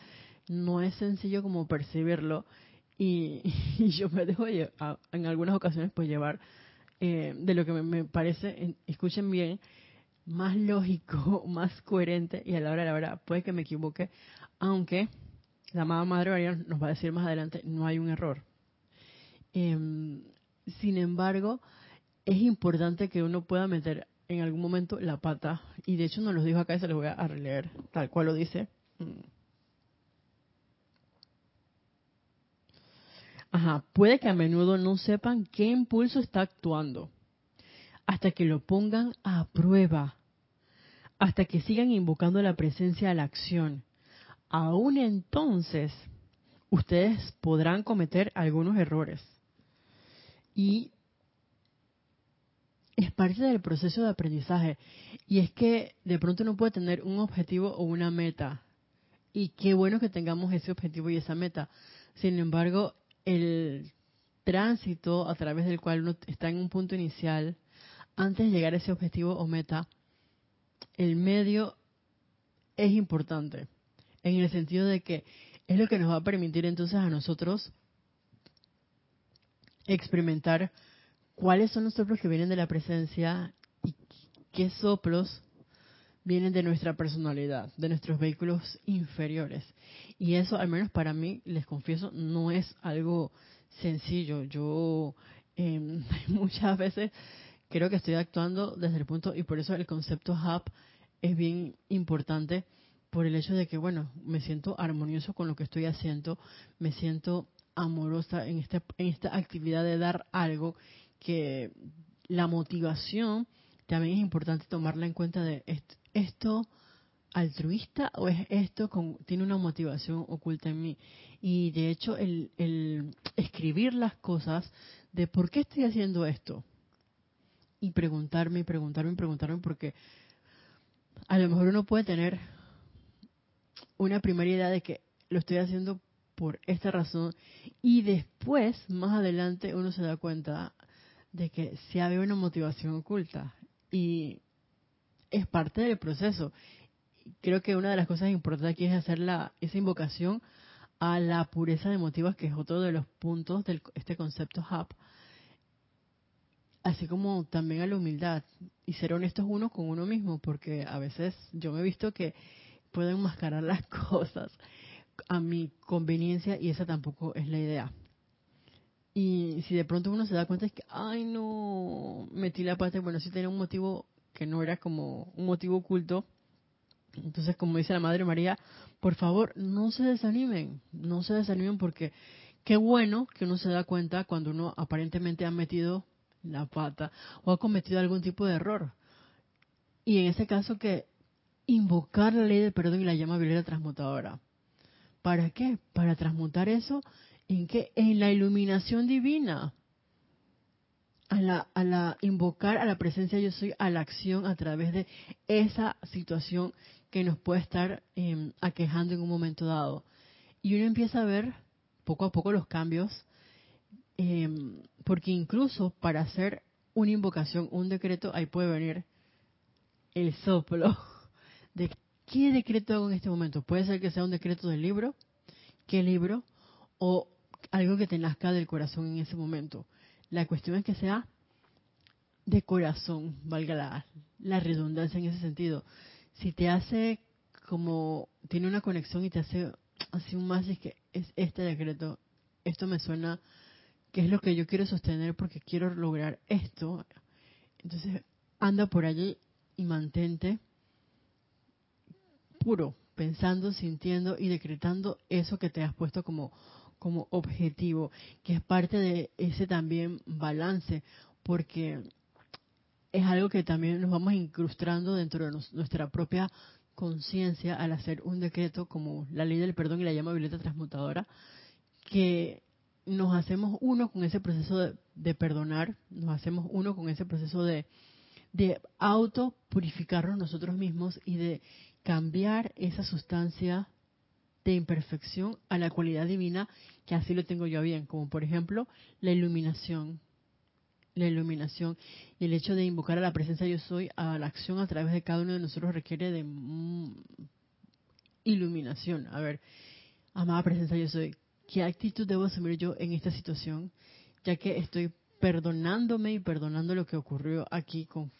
no es sencillo como percibirlo y, yo me dejo en algunas ocasiones pues llevar eh, de lo que me, parece, escuchen bien, más lógico, más coherente y a la hora de la verdad puede que me equivoque, aunque la amada Madre María nos va a decir más adelante, no hay un error. Em, sin embargo, es importante que uno pueda meter en algún momento la pata, y de hecho nos lo dijo acá y se lo voy a releer, tal cual lo dice. Mm. Ajá, puede que a menudo no sepan qué impulso está actuando, hasta que lo pongan a prueba, hasta que sigan invocando la presencia a la acción. Aún entonces, ustedes podrán cometer algunos errores. Y es parte del proceso de aprendizaje. Y es que de pronto uno puede tener un objetivo o una meta. Y qué bueno que tengamos ese objetivo y esa meta. Sin embargo, el tránsito a través del cual uno está en un punto inicial, antes de llegar a ese objetivo o meta, el medio es importante. En el sentido de que es lo que nos va a permitir entonces a nosotros experimentar cuáles son los soplos que vienen de la presencia y qué soplos vienen de nuestra personalidad, de nuestros vehículos inferiores. Y eso, al menos para mí, les confieso, no es algo sencillo. Yo eh, muchas veces creo que estoy actuando desde el punto, y por eso el concepto hub es bien importante, por el hecho de que, bueno, me siento armonioso con lo que estoy haciendo, me siento amorosa en, este, en esta actividad de dar algo que la motivación también es importante tomarla en cuenta de esto, altruista o es esto con, tiene una motivación oculta en mí y de hecho el, el escribir las cosas de por qué estoy haciendo esto y preguntarme y preguntarme y preguntarme porque a lo mejor uno puede tener una primera idea de que lo estoy haciendo por esta razón y después, más adelante, uno se da cuenta de que sí había una motivación oculta y es parte del proceso. Creo que una de las cosas importantes aquí es hacer la, esa invocación a la pureza de motivos, que es otro de los puntos de este concepto HAP, así como también a la humildad y ser honestos uno con uno mismo, porque a veces yo me he visto que pueden enmascarar las cosas a mi conveniencia y esa tampoco es la idea. Y si de pronto uno se da cuenta es que, ay no, metí la pata, bueno, sí tenía un motivo que no era como un motivo oculto. Entonces, como dice la Madre María, por favor, no se desanimen, no se desanimen porque qué bueno que uno se da cuenta cuando uno aparentemente ha metido la pata o ha cometido algún tipo de error. Y en ese caso que invocar la ley del perdón y la llama violeta transmutadora. ¿Para qué? Para transmutar eso en qué? En la iluminación divina. A la, invocar a la presencia yo soy, a la acción a través de esa situación que nos puede estar em, aquejando en un momento dado. Y uno empieza a ver poco a poco los cambios, em, porque incluso para hacer una invocación, un decreto, ahí puede venir el soplo de qué decreto hago en este momento. Puede ser que sea un decreto del libro, qué libro, o algo que te nazca del corazón en ese momento. La cuestión es que sea de corazón, valga la, redundancia en ese sentido. Si te hace como, tiene una conexión y te hace así un más, es que es este decreto, esto me suena que es lo que yo quiero sostener porque quiero lograr esto. Entonces, anda por allí y mantente puro, pensando, sintiendo y decretando eso que te has puesto como como objetivo, que es parte de ese también balance, porque es algo que también nos vamos incrustando dentro de nuestra propia conciencia al hacer un decreto como la ley del perdón y la llama violeta transmutadora, que nos hacemos uno con ese proceso de, perdonar, nos hacemos uno con ese proceso de, de auto purificarnos nosotros mismos y de cambiar esa sustancia de imperfección a la cualidad divina que así lo tengo yo bien, como por ejemplo la iluminación. La iluminación y el hecho de invocar a la presencia yo soy, a la acción a través de cada uno de nosotros requiere de mm, iluminación. A ver, amada presencia yo soy, ¿qué actitud debo asumir yo en esta situación? Ya que estoy perdonándome y perdonando lo que ocurrió aquí con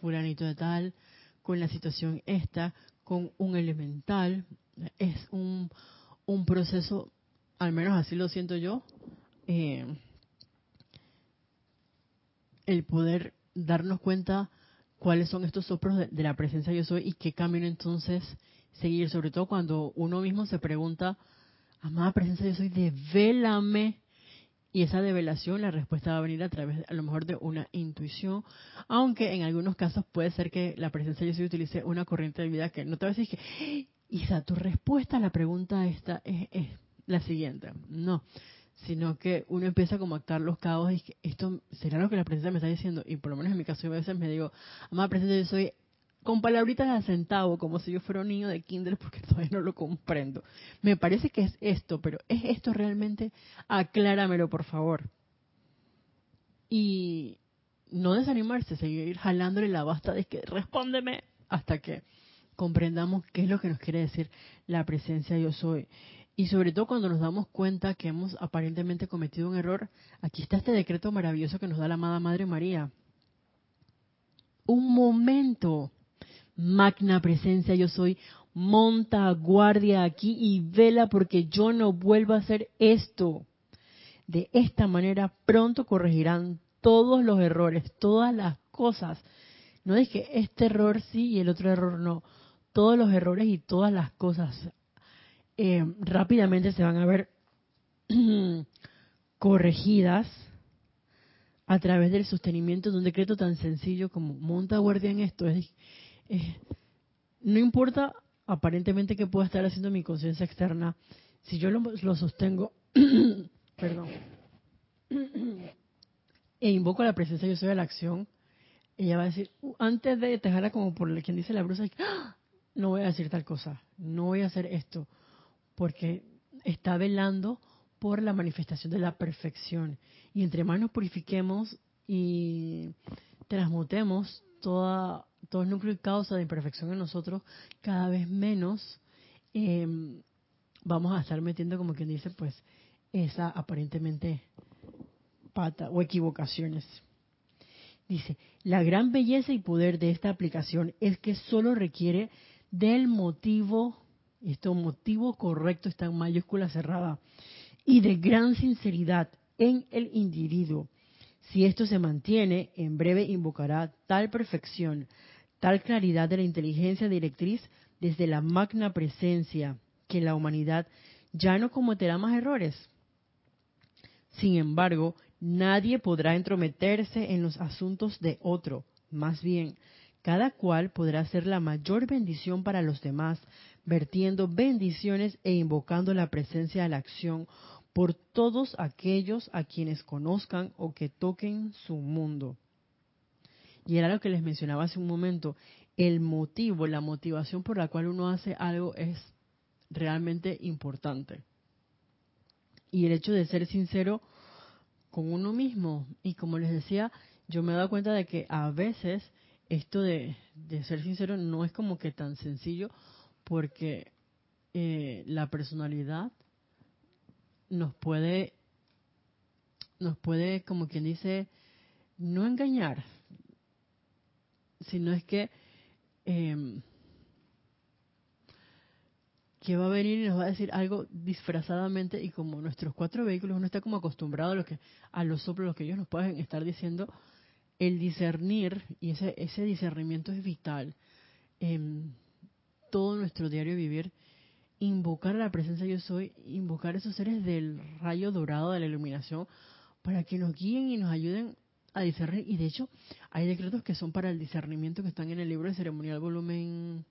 fulanito de tal, con la situación esta, con un elemental, es un, un proceso, al menos así lo siento yo, eh, el poder darnos cuenta cuáles son estos soplos de, la presencia yo soy y qué camino entonces seguir, sobre todo cuando uno mismo se pregunta, amada presencia yo soy, devélame. Y esa develación, la respuesta va a venir a través, a lo mejor, de una intuición, aunque en algunos casos puede ser que la presencia yo soy utilice una corriente de vida que no te va a decir que Isa, tu respuesta a la pregunta esta es, la siguiente. No, sino que uno empieza como a actuar los cabos y esto será lo que la presencia me está diciendo. Y por lo menos en mi caso, yo a veces me digo, amada presencia, yo soy con palabritas de centavo, como si yo fuera un niño de Kindle, porque todavía no lo comprendo. Me parece que es esto, pero ¿es esto realmente? Acláramelo, por favor. Y no desanimarse, seguir jalándole la basta de que respóndeme hasta que comprendamos qué es lo que nos quiere decir la presencia yo soy. Y sobre todo cuando nos damos cuenta que hemos aparentemente cometido un error, aquí está este decreto maravilloso que nos da la amada Madre María. Un momento, magna presencia yo soy, monta guardia aquí y vela porque yo no vuelvo a hacer esto. De esta manera pronto corregirán todos los errores, todas las cosas. No es que este error sí y el otro error no. Todos los errores y todas las cosas eh, rápidamente se van a ver corregidas a través del sostenimiento de un decreto tan sencillo como monta guardia en esto. Es, no importa aparentemente que pueda estar haciendo mi conciencia externa, si yo lo, sostengo, perdón, e invoco la presencia yo soy de la acción, ella va a decir, uh, antes de dejarla como por quien dice la brusa, ¡Ah! No voy a decir tal cosa, no voy a hacer esto, porque está velando por la manifestación de la perfección. Y entre más nos purifiquemos y transmutemos toda, todo el núcleo y causa de imperfección en nosotros, cada vez menos em, vamos a estar metiendo, como quien dice, pues esa aparentemente pata o equivocaciones. Dice, la gran belleza y poder de esta aplicación es que solo requiere del motivo, este motivo correcto está en mayúscula cerrada, y de gran sinceridad en el individuo. Si esto se mantiene, en breve invocará tal perfección, tal claridad de la inteligencia directriz desde la magna presencia, que la humanidad ya no cometerá más errores. Sin embargo, nadie podrá entrometerse en los asuntos de otro. Más bien, cada cual podrá ser la mayor bendición para los demás, vertiendo bendiciones e invocando la presencia de la acción por todos aquellos a quienes conozcan o que toquen su mundo. Y era lo que les mencionaba hace un momento, el motivo, la motivación por la cual uno hace algo es realmente importante. Y el hecho de ser sincero con uno mismo. Y como les decía, yo me he dado cuenta de que a veces esto de, ser sincero no es como que tan sencillo porque eh, la personalidad nos puede, nos puede, como quien dice, no engañar, sino es que, eh, que va a venir y nos va a decir algo disfrazadamente y como nuestros cuatro vehículos uno está como acostumbrado a, lo que, a los soplos, lo que ellos nos pueden estar diciendo, el discernir, y ese, ese discernimiento es vital en todo nuestro diario vivir, invocar la presencia yo soy, invocar esos seres del rayo dorado de la iluminación para que nos guíen y nos ayuden a discernir. Y de hecho, hay decretos que son para el discernimiento que están en el libro de ceremonial volumen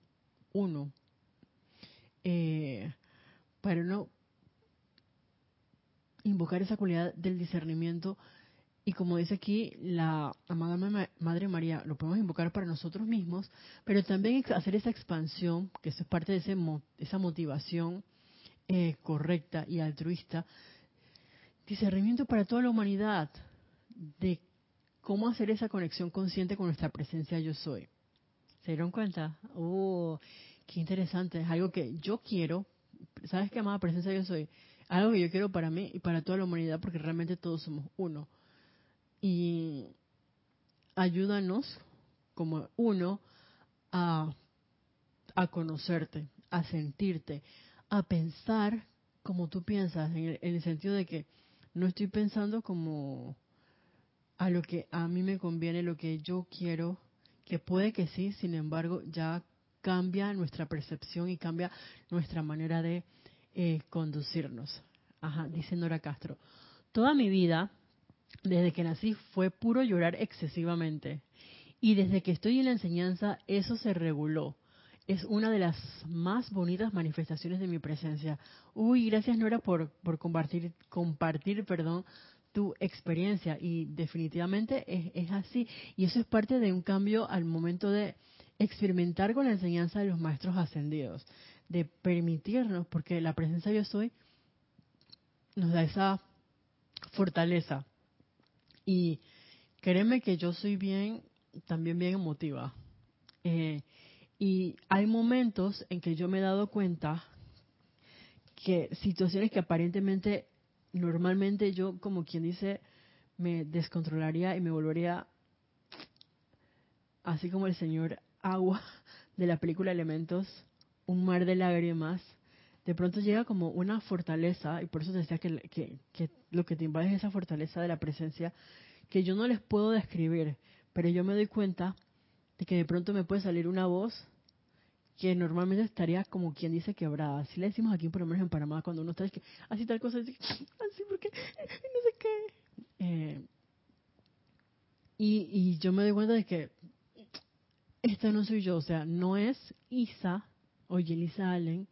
1. Eh, para no invocar esa cualidad del discernimiento y como dice aquí la amada Madre María, lo podemos invocar para nosotros mismos, pero también hacer esa expansión, que eso es parte de ese, esa motivación eh, correcta y altruista, discernimiento para toda la humanidad, de cómo hacer esa conexión consciente con nuestra presencia yo soy. ¿Se dieron cuenta? ¡Oh, qué interesante! Es algo que yo quiero. ¿Sabes qué, amada presencia yo soy? Algo que yo quiero para mí y para toda la humanidad porque realmente todos somos uno y ayúdanos como uno a, a conocerte, a sentirte, a pensar como tú piensas, en el, sentido de que no estoy pensando como a lo que a mí me conviene, lo que yo quiero, que puede que sí, sin embargo, ya cambia nuestra percepción y cambia nuestra manera de eh, conducirnos. Ajá, dice Nora Castro. Toda mi vida desde que nací fue puro llorar excesivamente. Y desde que estoy en la enseñanza, eso se reguló. Es una de las más bonitas manifestaciones de mi presencia. Uy, gracias Nora por, por compartir, compartir perdón, tu experiencia. Y definitivamente es, es así. Y eso es parte de un cambio al momento de experimentar con la enseñanza de los maestros ascendidos. De permitirnos, porque la presencia yo soy nos da esa fortaleza y créeme que yo soy bien, también bien emotiva. Eh, y hay momentos en que yo me he dado cuenta que situaciones que aparentemente, normalmente yo, como quien dice, me descontrolaría y me volvería así como el señor agua de la película Elementos, un mar de lágrimas, de pronto llega como una fortaleza, y por eso te decía que, lo que te invade es esa fortaleza de la presencia, que yo no les puedo describir, pero yo me doy cuenta de que de pronto me puede salir una voz que normalmente estaría como quien dice quebrada. Así le decimos aquí, por lo menos en Panamá, cuando uno está es que así tal cosa, así, así porque no sé qué. Eh, y, y yo me doy cuenta de que esta no soy yo, o sea, no es Isa o Yelisa Allen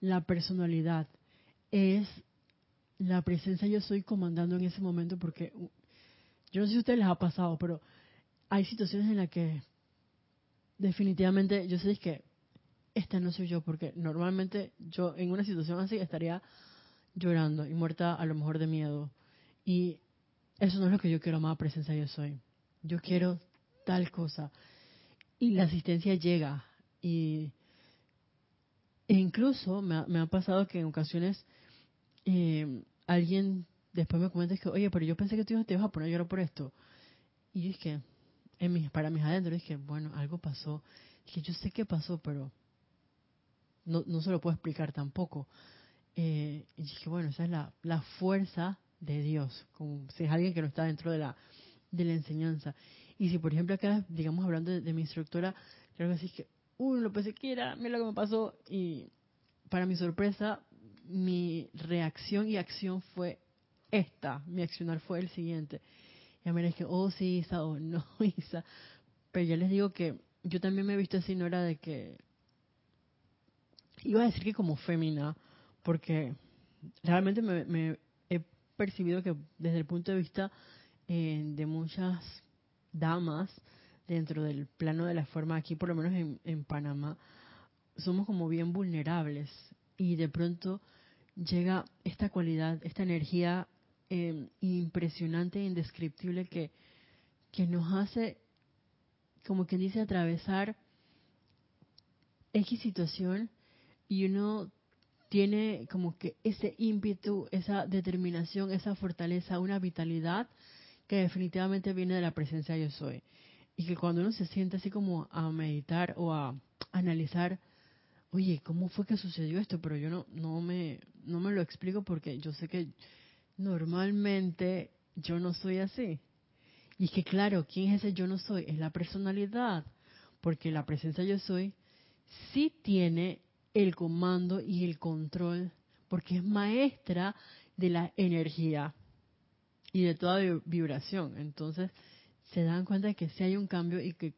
la personalidad, es la presencia yo soy comandando en ese momento porque yo no sé si a ustedes les ha pasado, pero hay situaciones en las que definitivamente yo sé que esta no soy yo, porque normalmente yo en una situación así estaría llorando y muerta a lo mejor de miedo. Y eso no es lo que yo quiero, más presencia yo soy. Yo quiero tal cosa. Y la asistencia llega. Y e incluso me ha, pasado que en ocasiones eh, alguien después me comenta que, oye, pero yo pensé que tú te ibas a poner a llorar por esto. Y yo dije, en mis, para mis adentros, dije, bueno, algo pasó. Dije, yo sé qué pasó, pero no, no se lo puedo explicar tampoco. Eh, y dije, bueno, esa es la, la fuerza de Dios, como si es alguien que no está dentro de la, de la enseñanza. Y si, por ejemplo, acá, digamos, hablando de, mi instructora, creo que sí que, uy, lo pensé que era, mira lo que me pasó, y para mi sorpresa, mi reacción y acción fue esta, mi accionar fue el siguiente. Y a mí dije, oh, sí, Isa, o no, Isa. Pero ya les digo que yo también me he visto así, no era de que iba a decir que como fémina, porque realmente me, he percibido que desde el punto de vista eh, de muchas damas dentro del plano de la forma, aquí por lo menos en, Panamá, somos como bien vulnerables y de pronto llega esta cualidad, esta energía eh, impresionante e indescriptible que, que nos hace, como quien dice, atravesar X situación y uno tiene como que ese ímpetu, esa determinación, esa fortaleza, una vitalidad que definitivamente viene de la presencia yo soy. Y que cuando uno se siente así como a meditar o a analizar, oye, ¿cómo fue que sucedió esto? Pero yo no, no, me, no me lo explico porque yo sé que normalmente yo no soy así. Y es que claro, ¿quién es ese yo no soy? Es la personalidad. Porque la presencia yo soy sí tiene el comando y el control, porque es maestra de la energía y de toda vibración. Entonces, se dan cuenta de que si hay un cambio y que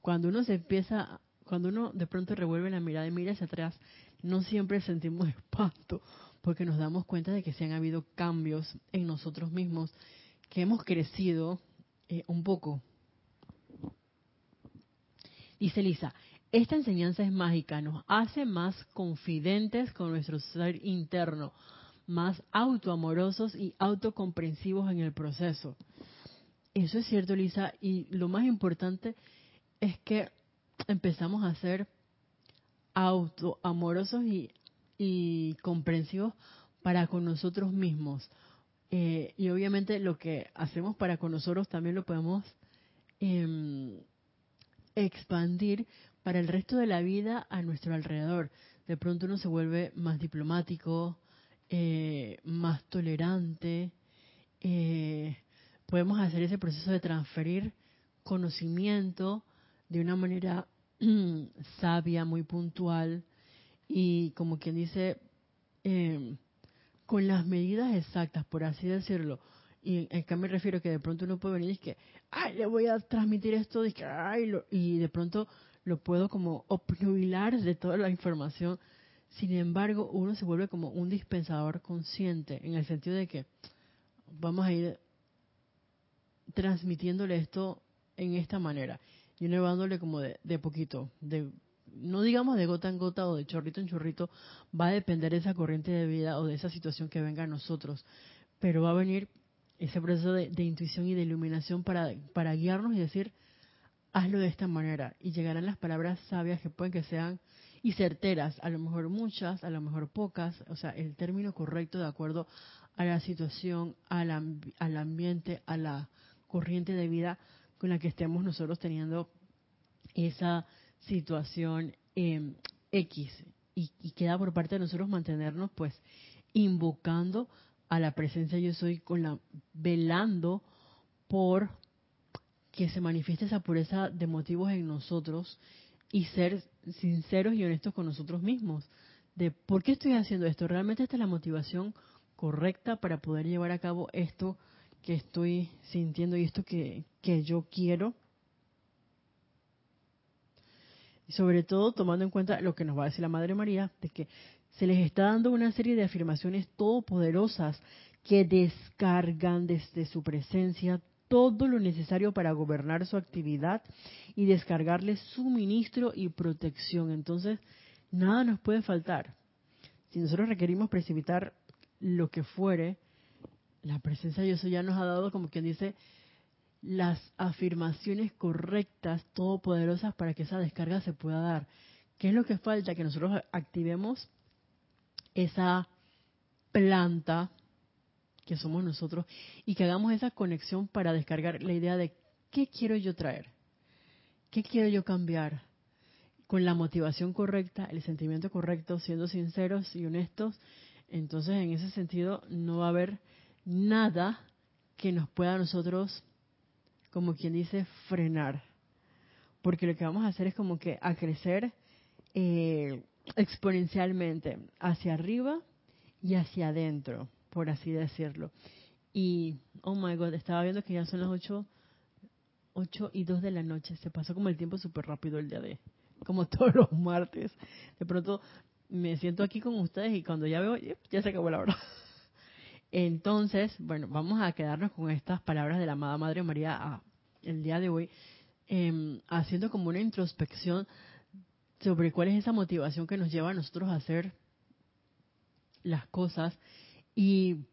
cuando uno se empieza, cuando uno de pronto revuelve la mirada y mira hacia atrás, no siempre sentimos espanto, porque nos damos cuenta de que se han habido cambios en nosotros mismos, que hemos crecido eh, un poco. Dice Lisa, esta enseñanza es mágica, nos hace más confidentes con nuestro ser interno, más autoamorosos y autocomprensivos en el proceso. Eso es cierto, Lisa, y lo más importante es que empezamos a ser autoamorosos y, comprensivos para con nosotros mismos. Eh, y obviamente lo que hacemos para con nosotros también lo podemos em, expandir para el resto de la vida a nuestro alrededor. De pronto uno se vuelve más diplomático, eh, más tolerante. Eh, podemos hacer ese proceso de transferir conocimiento de una manera sabia, muy puntual y como quien dice, eh, con las medidas exactas, por así decirlo. Y qué me refiero que de pronto uno puede venir y es que, ay, le voy a transmitir esto, y, que, ay, y de pronto lo puedo como obnubilar de toda la información. Sin embargo, uno se vuelve como un dispensador consciente, en el sentido de que vamos a ir transmitiéndole esto en esta manera. Y uno dándole como de, poquito, de no digamos de gota en gota o de chorrito en chorrito, va a depender de esa corriente de vida o de esa situación que venga a nosotros, pero va a venir ese proceso de, intuición y de iluminación para, para guiarnos y decir, hazlo de esta manera y llegarán las palabras sabias que pueden que sean y certeras, a lo mejor muchas, a lo mejor pocas, o sea, el término correcto de acuerdo a la situación, al, al ambiente, a la corriente de vida con la que estemos nosotros teniendo esa situación eh, X. Y, y, queda por parte de nosotros mantenernos pues invocando a la presencia yo soy con la velando por que se manifieste esa pureza de motivos en nosotros y ser sinceros y honestos con nosotros mismos. De por qué estoy haciendo esto. Realmente esta es la motivación correcta para poder llevar a cabo esto que estoy sintiendo y esto que, que yo quiero. Y sobre todo tomando en cuenta lo que nos va a decir la Madre María, de que se les está dando una serie de afirmaciones todopoderosas que descargan desde su presencia todo lo necesario para gobernar su actividad y descargarle suministro y protección. Entonces, nada nos puede faltar. Si nosotros requerimos precipitar lo que fuere, la presencia de Dios ya nos ha dado, como quien dice, las afirmaciones correctas, todopoderosas, para que esa descarga se pueda dar. ¿Qué es lo que falta? Que nosotros activemos esa planta que somos nosotros y que hagamos esa conexión para descargar la idea de qué quiero yo traer, qué quiero yo cambiar, con la motivación correcta, el sentimiento correcto, siendo sinceros y honestos, entonces en ese sentido no va a haber nada que nos pueda a nosotros, como quien dice, frenar. Porque lo que vamos a hacer es como que a crecer eh, exponencialmente hacia arriba y hacia adentro, por así decirlo. Y, oh my god, estaba viendo que ya son las 8, 8 y 2 de la noche. Se pasó como el tiempo súper rápido el día de, como todos los martes. De pronto me siento aquí con ustedes y cuando ya veo, ya se acabó la hora. Entonces, bueno, vamos a quedarnos con estas palabras de la amada Madre María ah, el día de hoy, em, haciendo como una introspección sobre cuál es esa motivación que nos lleva a nosotros a hacer las cosas y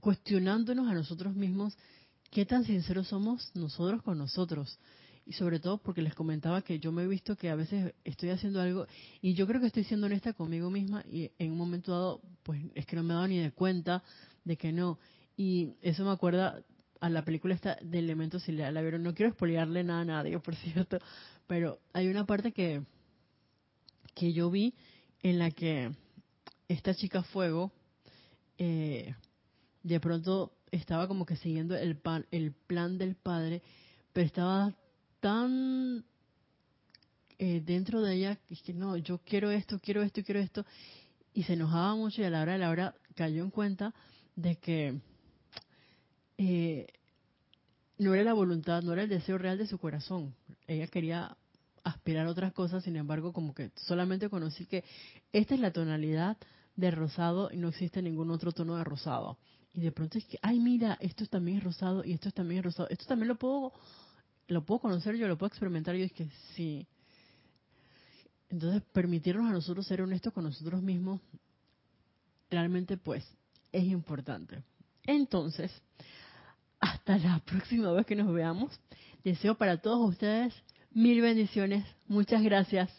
cuestionándonos a nosotros mismos qué tan sinceros somos nosotros con nosotros. Y sobre todo porque les comentaba que yo me he visto que a veces estoy haciendo algo y yo creo que estoy siendo honesta conmigo misma y en un momento dado, pues es que no me he dado ni de cuenta de que no. Y eso me acuerda a la película esta de Elementos si. No quiero expoliarle nada a nadie, por cierto, pero hay una parte que, que yo vi en la que esta chica fuego eh, de pronto estaba como que siguiendo el, pan, el plan del padre, pero estaba tan eh, dentro de ella que no, yo quiero esto, quiero esto, quiero esto, y se enojaba mucho y a la hora de la hora cayó en cuenta de que eh, no era la voluntad, no era el deseo real de su corazón. Ella quería aspirar a otras cosas, sin embargo, como que solamente conocí que esta es la tonalidad de rosado y no existe ningún otro tono de rosado. Y de pronto es que, ay, mira, esto también es rosado y esto también es rosado. Esto también lo puedo, lo puedo conocer yo, lo puedo experimentar yo. Es que sí. Entonces, permitirnos a nosotros ser honestos con nosotros mismos, realmente, pues, es importante. Entonces, hasta la próxima vez que nos veamos, deseo para todos ustedes mil bendiciones. Muchas gracias.